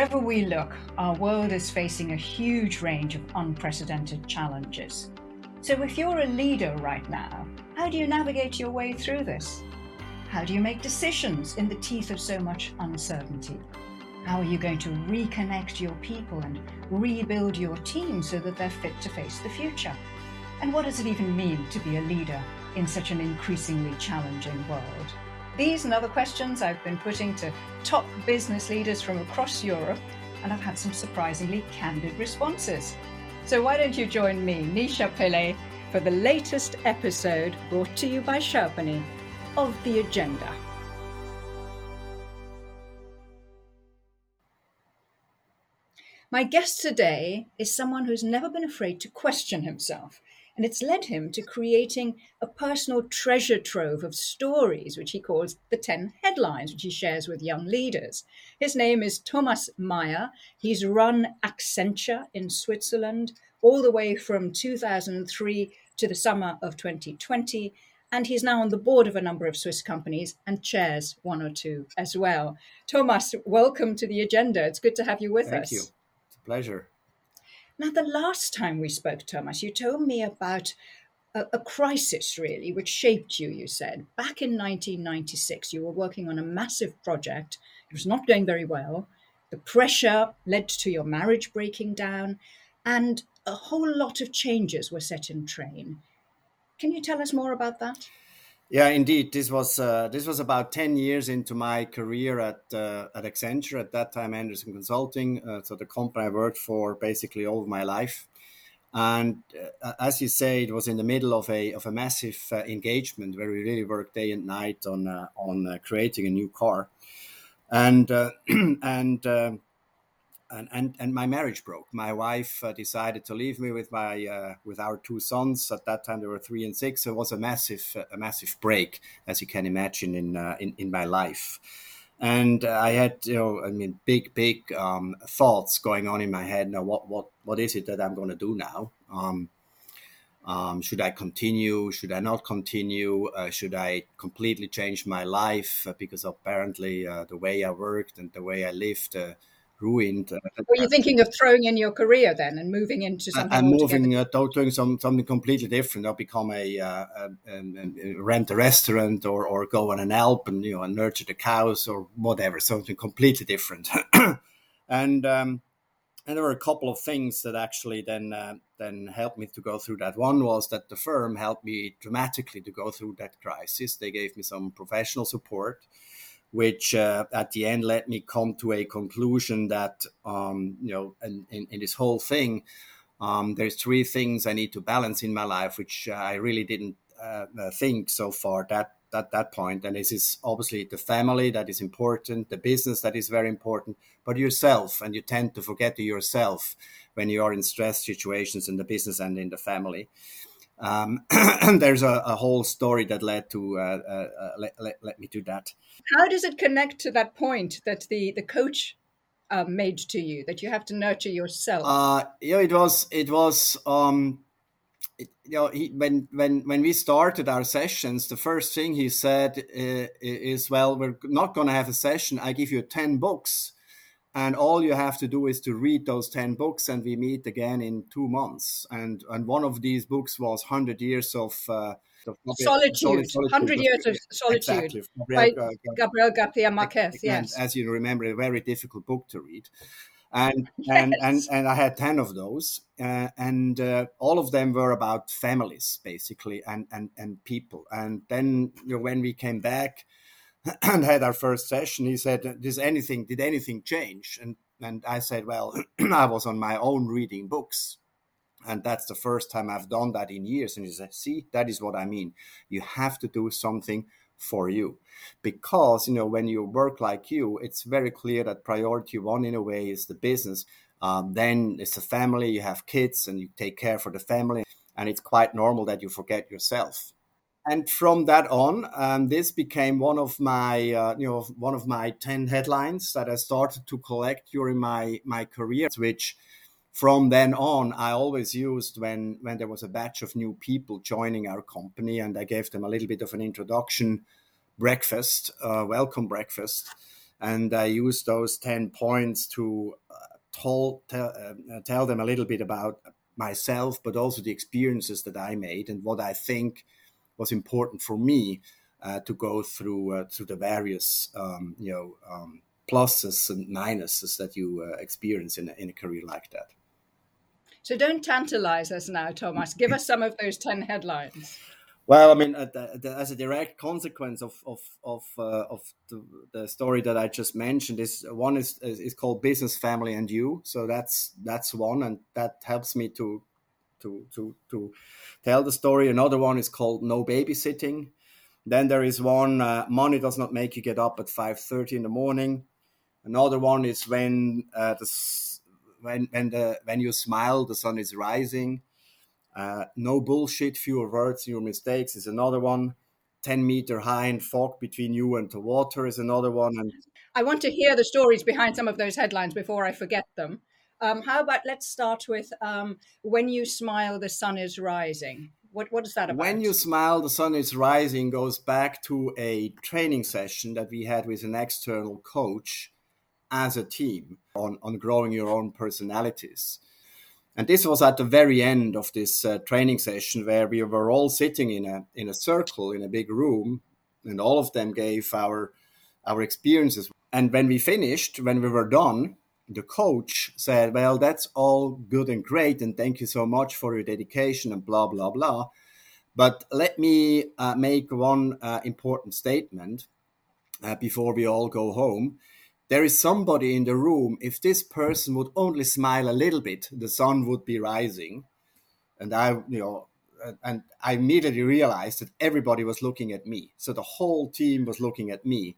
Wherever we look, our world is facing a huge range of unprecedented challenges. So, if you're a leader right now, how do you navigate your way through this? How do you make decisions in the teeth of so much uncertainty? How are you going to reconnect your people and rebuild your team so that they're fit to face the future? And what does it even mean to be a leader in such an increasingly challenging world? These and other questions I've been putting to top business leaders from across Europe, and I've had some surprisingly candid responses. So why don't you join me, Nisha Pillai, for the latest episode brought to you by Sherpany of The Agenda. My guest today is someone who's never been afraid to question himself, and it's led him to creating a personal treasure trove of stories, which he calls the 10 headlines, which he shares with young leaders. His name is Thomas Meyer. He's run Accenture in Switzerland all the way from 2003 to the summer of 2020 and he's now on the board of a number of Swiss companies and chairs one or two as well. Thomas, welcome to the agenda. It's good to have you with Thank us. Thank you. It's a pleasure. Now, the last time we spoke, Thomas, you told me about a, a crisis, really, which shaped you, you said. Back in 1996, you were working on a massive project. It was not going very well. The pressure led to your marriage breaking down, and a whole lot of changes were set in train. Can you tell us more about that? Yeah, indeed. This was uh, this was about ten years into my career at uh, at Accenture. At that time, Andersen Consulting, uh, so the company I worked for basically all of my life. And uh, as you say, it was in the middle of a of a massive uh, engagement where we really worked day and night on uh, on creating a new car, and and and, and, and my marriage broke. My wife uh, decided to leave me with my uh, with our two sons. At that time, they were three and six. So it was a massive a massive break, as you can imagine, in uh, in, in my life. And I had, you know, I mean, big big um, thoughts going on in my head. Now, what what what is it that I'm going to do now? Um, um, should I continue? Should I not continue? Uh, should I completely change my life uh, because apparently uh, the way I worked and the way I lived ruined. Were you thinking of throwing in your career then and moving into something? I'm moving, uh, doing some something completely different. I'll become a, uh, a, a, a, rent a restaurant or or go on an Alp and you know and nurture the cows or whatever. Something completely different. and um, and there were a couple of things that actually then uh, then helped me to go through that. One was that the firm helped me dramatically to go through that crisis. They gave me some professional support which uh, at the end led me come to a conclusion that um, you know in, in, in, this whole thing um, there's three things i need to balance in my life which i really didn't uh, uh think so far that at that point. And this is obviously the family that is important the business that is very important but yourself and you tend to forget yourself when you are in stress situations in the business and in the family um, there's a, a, whole story that led to uh, uh, uh, let, let, let, me do that. How does it connect to that point that the the coach uh, made to you that you have to nurture yourself? Uh, yeah, it was it was um, it, you know he, when when when we started our sessions, the first thing he said uh, is, "Well, we're not going to have a session. I give you ten books." And all you have to do is to read those 10 books and we meet again in two months. And and one of these books was 100 years of uh, solitude, solitude, 100 years of solitude. Exactly. by Gabriel Garcia Marquez yes. as you remember a very difficult book to read. And yes. and, and and I had 10 of those uh, and uh, all of them were about families basically and and and people. And then you know, when we came back and had our first session, he said, "Does anything? Did anything change?" And and I said, "Well, I was on my own reading books." And that's the first time I've done that in years. And he said, See, that is what I mean. You have to do something for you. Because, you know, when you work like you, it's very clear that priority one, in a way, is the business. Um, then it's the family, you have kids and you take care for the family. And it's quite normal that you forget yourself and from that on, um, this became one of my, uh, you know, one of my ten headlines that I started to collect during my my career. Which, from then on, I always used when when there was a batch of new people joining our company, and I gave them a little bit of an introduction breakfast, uh, welcome breakfast, and I use those ten points to uh, tell tell, uh, tell them a little bit about myself, but also the experiences that I made and what I think was important for me uh, to go through uh, through the various um, you know um, pluses and minuses that you uh, experience in a, in a career like that. So don't tantalize us now, Thomas. Give us some of those 10 headlines. Well, I mean, uh, the, the, as a direct consequence of of of, uh, of the, the, story that I just mentioned, is one is, is, is called business, family, and you. So that's that's one, and that helps me to to to to tell the story. Another one is called no babysitting. Then there is one uh, money does not make you get up at five thirty in the morning. Another one is when uh, the when when the when you smile, the sun is rising. Uh, no bullshit, fewer words, fewer mistakes is another one. 10 meter high and fog between you and the water is another one. And I want to hear the stories behind some of those headlines before I forget them. Um, how about let's start with um, when you smile, the sun is rising. What, what is that about? When you smile, the sun is rising goes back to a training session that we had with an external coach as a team on, on growing your own personalities. And this was at the very end of this uh, training session where we were all sitting in a in a circle in a big room, and all of them gave our our experiences. And when we finished, when we were done, the coach said, "Well, that's all good and great, and thank you so much for your dedication and blah blah blah." But let me uh, make one uh, important statement uh, before we all go home there is somebody in the room. If this person would only smile a little bit, the sun would be rising. And I, you know, and I immediately realized that everybody was looking at me. So the whole team was looking at me.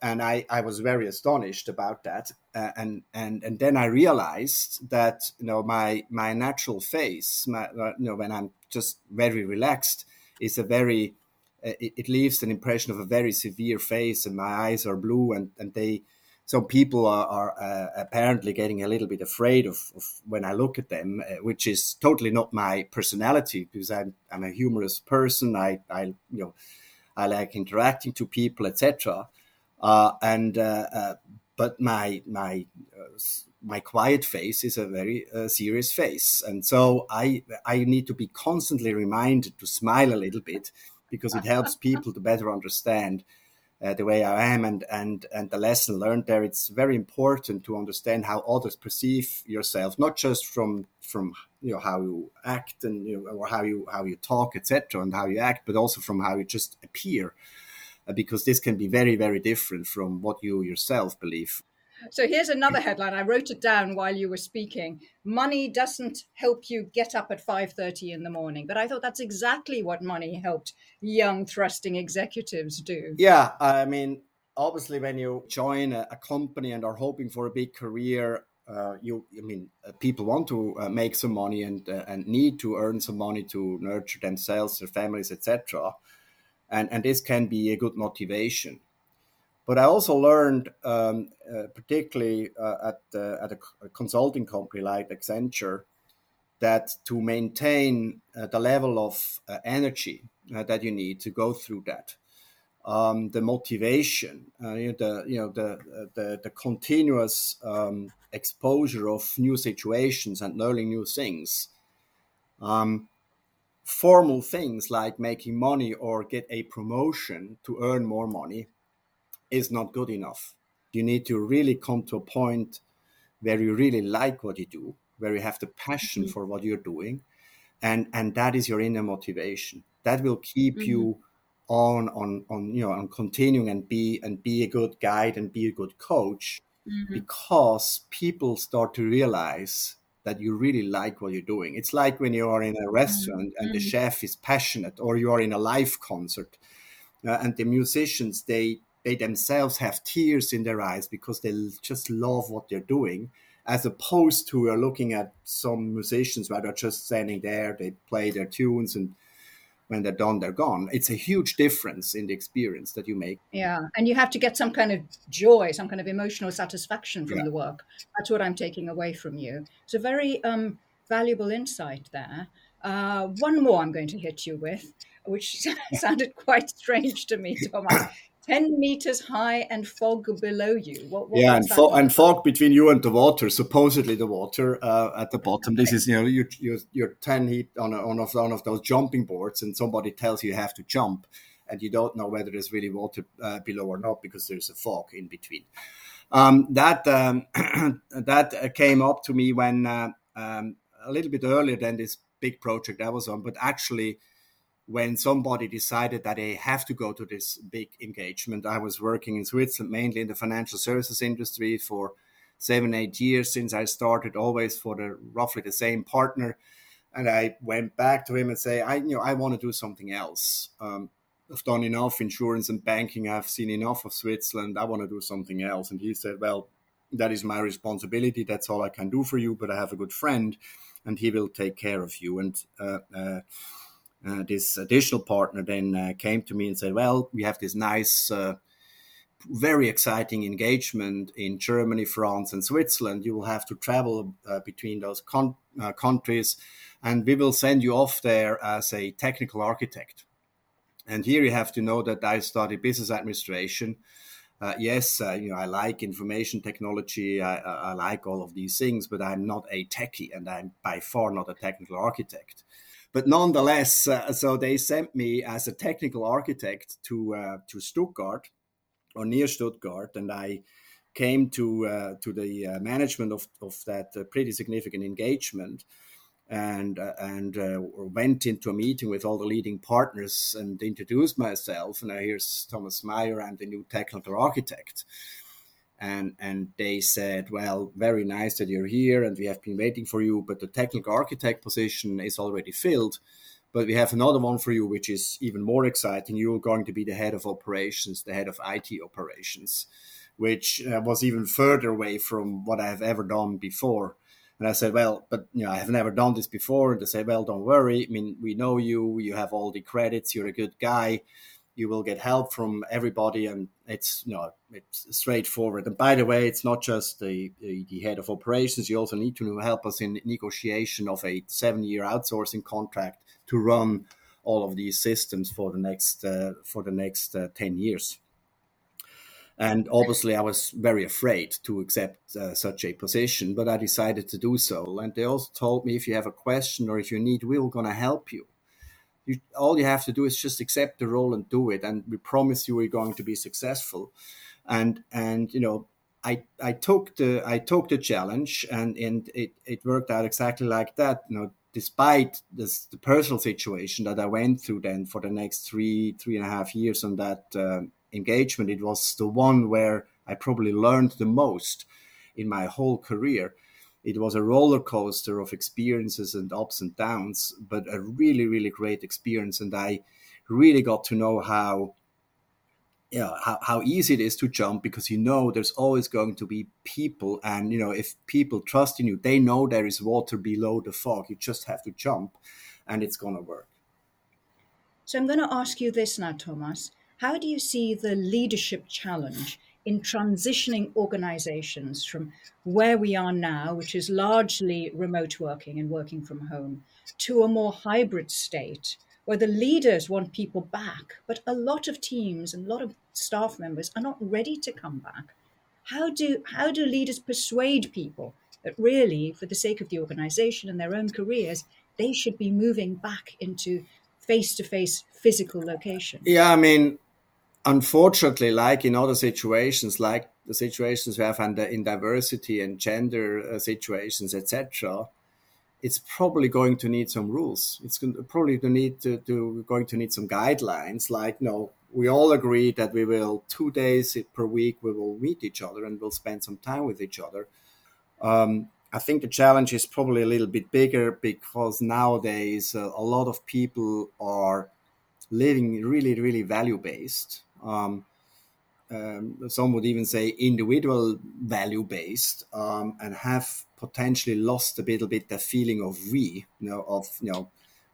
And I, I was very astonished about that. Uh, and, and, and then I realized that, you know, my, my natural face, my, uh, you know, when I'm just very relaxed, is a very, uh, it, it leaves an impression of a very severe face and my eyes are blue and, and they, so people are, are uh, apparently getting a little bit afraid of, of when I look at them, uh, which is totally not my personality because I'm, I'm a humorous person. I, I you know I like interacting to people, etc. Uh, and uh, uh, but my my uh, my quiet face is a very serious face, and so I I need to be constantly reminded to smile a little bit because it helps people to better understand uh, the way I am and and and the lesson learned there. It's very important to understand how others perceive yourself, not just from from you know how you act and you know, or how you how you talk, etc., and how you act, but also from how you just appear, uh, because this can be very very different from what you yourself believe. So here's another headline. I wrote it down while you were speaking. Money doesn't help you get up at 5:30 in the morning, but I thought that's exactly what money helped young thrusting executives do. Yeah, I mean, obviously when you join a, a company and are hoping for a big career, uh, you I mean, uh, people want to uh, make some money and uh, and need to earn some money to nurture themselves, their families, etc. And and this can be a good motivation but I also learned, um, uh, particularly uh, at, uh, at a, consulting company like Accenture, that to maintain uh, the level of uh, energy uh, that you need to go through that, um, the motivation, you know, the you know the the, the continuous um, exposure of new situations and learning new things. Um, formal things like making money or get a promotion to earn more money is not good enough. You need to really come to a point where you really like what you do, where you have the passion mm-hmm. for what you're doing, and and that is your inner motivation. That will keep mm-hmm. you on on on you know on continuing and be and be a good guide and be a good coach mm-hmm. because people start to realize that you really like what you're doing. It's like when you are in a restaurant and the mm-hmm. chef is passionate, or you are in a live concert uh, and the musicians they they themselves have tears in their eyes because they just love what they're doing as opposed to uh, looking at some musicians where they're just standing there they play their tunes and when they're done they're gone. It's a huge difference in the experience that you make. Yeah and you have to get some kind of joy some kind of emotional satisfaction from yeah. the work. That's what i'm taking away from you. It's a very um, valuable insight there. Uh, one more i'm going to hit you with which sounded quite strange to me thomas 10 meters high and fog below you. What, what yeah, and, fo- and fog between you and the water, supposedly the water uh, at the bottom. This is, you know, you, you, you're 10 feet on, a, on one of those jumping boards and somebody tells you you have to jump and you don't know whether there's really water uh, below or not because there's a fog in between. Um, that um, that came up to me when uh, um, a little bit earlier than this big project I was on, but actually when somebody decided that they have to go to this big engagement. I was working in Switzerland mainly in the financial services industry for seven, eight years since I started, always for the roughly the same partner. And I went back to him and say, I you know I want to do something else. Um, I've done enough insurance and banking. I've seen enough of Switzerland. I want to do something else. And he said, Well, that is my responsibility. That's all I can do for you. But I have a good friend, and he will take care of you. And uh, uh, uh, this additional partner then uh, came to me and said, Well, we have this nice, uh, very exciting engagement in Germany, France, and Switzerland. You will have to travel uh, between those con- countries, and we will send you off there as a technical architect. And here you have to know that I studied business administration. Uh, yes, uh, you know I like information technology. I, I, like all of these things, but I'm not a techie, and I'm by far not a technical architect. But nonetheless, uh, so they sent me as a technical architect to uh, to Stuttgart or near Stuttgart, and I came to uh, to the uh, management of of that pretty significant engagement and uh, and uh, went into a meeting with all the leading partners and introduced myself. And I here's Thomas Meyer, I'm the new technical architect. And and they said, well, very nice that you're here, and we have been waiting for you, but the technical architect position is already filled. But we have another one for you, which is even more exciting. You're going to be the head of operations, the head of IT operations, which uh, was even further away from what I've ever done before and I said, well, but you know, I have never done this before. And they said, well, don't worry. I mean, we know you. You have all the credits. You're a good guy. You will get help from everybody, and it's you know it's straightforward. And by the way, it's not just the the head of operations. You also need to help us in negotiation of a seven-year outsourcing contract to run all of these systems for the next uh, for the next uh, ten years. And obviously, I was very afraid to accept uh, such a position, but I decided to do so. And they also told me if you have a question or if you need, we're going to help you. You. All you have to do is just accept the role and do it, and we promise you we're going to be successful. And and you know, I I took the I took the challenge, and and it it worked out exactly like that. You know, despite this, the personal situation that I went through then for the next three three and a half years on that um, engagement. It was the one where I probably learned the most in my whole career. It was a roller coaster of experiences and ups and downs, but a really, really great experience. And I really got to know how know, how, how easy it is to jump because you know there's always going to be people. And you know if people trust in you they know there is water below the fog. You just have to jump and it's going to work. So i'm going to ask you this now thomas. How do you see the leadership challenge in transitioning organizations from where we are now, which is largely remote working and working from home, to a more hybrid state where the leaders want people back, but a lot of teams and a lot of staff members are not ready to come back? How do, how do leaders persuade people that really, for the sake of the organization and their own careers, they should be moving back into face to face physical location? Yeah, I mean, unfortunately, like in other situations, like the situations we have under in diversity and gender uh, situations, etc., it's probably going to need some rules. It's probably to need to, to going to need some guidelines. Like, no, we all agree that we will two days per week we will meet each other and we'll spend some time with each other. Um, I think the challenge is probably a little bit bigger because nowadays uh, a lot of people are living really, really value based um, um, some would even say individual value based um, and have potentially lost a little bit the feeling of we you know of you know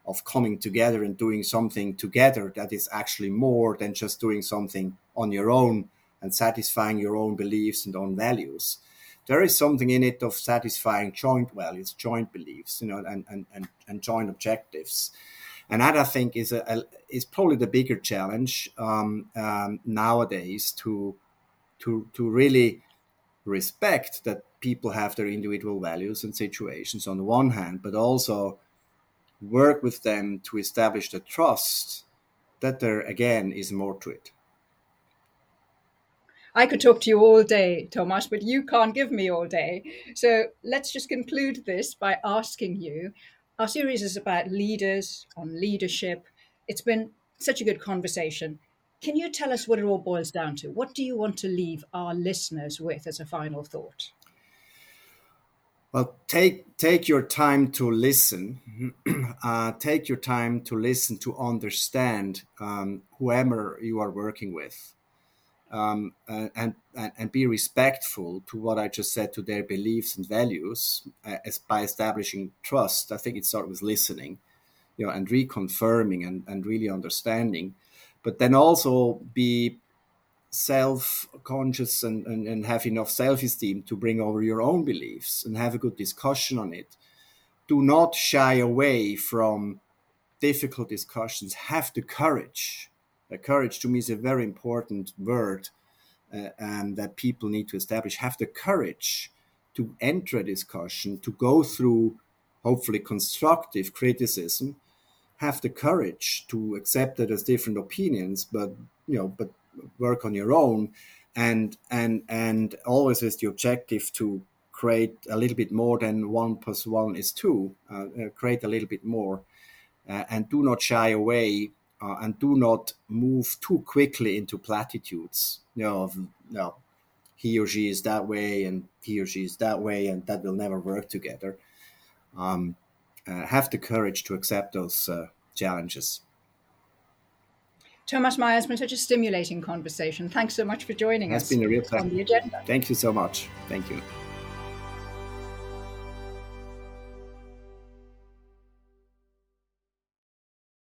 of coming together and doing something together that is actually more than just doing something on your own and satisfying your own beliefs and own values. There is something in it of satisfying joint values joint beliefs you know and and, and, and joint objectives I think is a, a is probably the bigger challenge um, um, nowadays to to to really respect that people have their individual values and situations on the one hand, but also work with them to establish the trust that there again is more to it. I could talk to you all day, Thomas, but you can't give me all day. So let's just conclude this by asking you. Our series is about leaders, on leadership. It's been such a good conversation. Can you tell us what it all boils down to? What do you want to leave our listeners with as a final thought? Well, take take your time to listen. uh, take your time to listen to understand um, whoever you are working with um, and, and, and be respectful to what I just said to their beliefs and values uh, as by establishing trust. I think it starts with listening, you know, and reconfirming and, and really understanding, but then also be self-conscious and, and, and have enough self-esteem to bring over your own beliefs and have a good discussion on it. Do not shy away from difficult discussions. Have the courage uh, courage to me is a very important word uh, and that people need to establish. Have the courage to enter a discussion, to go through hopefully constructive criticism. Have the courage to accept that there's different opinions, but you know, but work on your own, and and and always with the objective to create a little bit more than one plus one is two. Uh, uh create a little bit more, uh, and do not shy away uh, and do not move too quickly into platitudes. You know, of, you know, he or she is that way and he or she is that way, and that will never work together. Um, uh, have the courage to accept those uh, challenges. Thomas Meyer has been such a stimulating conversation. Thanks so much for joining That's us. It's been a real pleasure. On the agenda. Thank you so much. Thank you.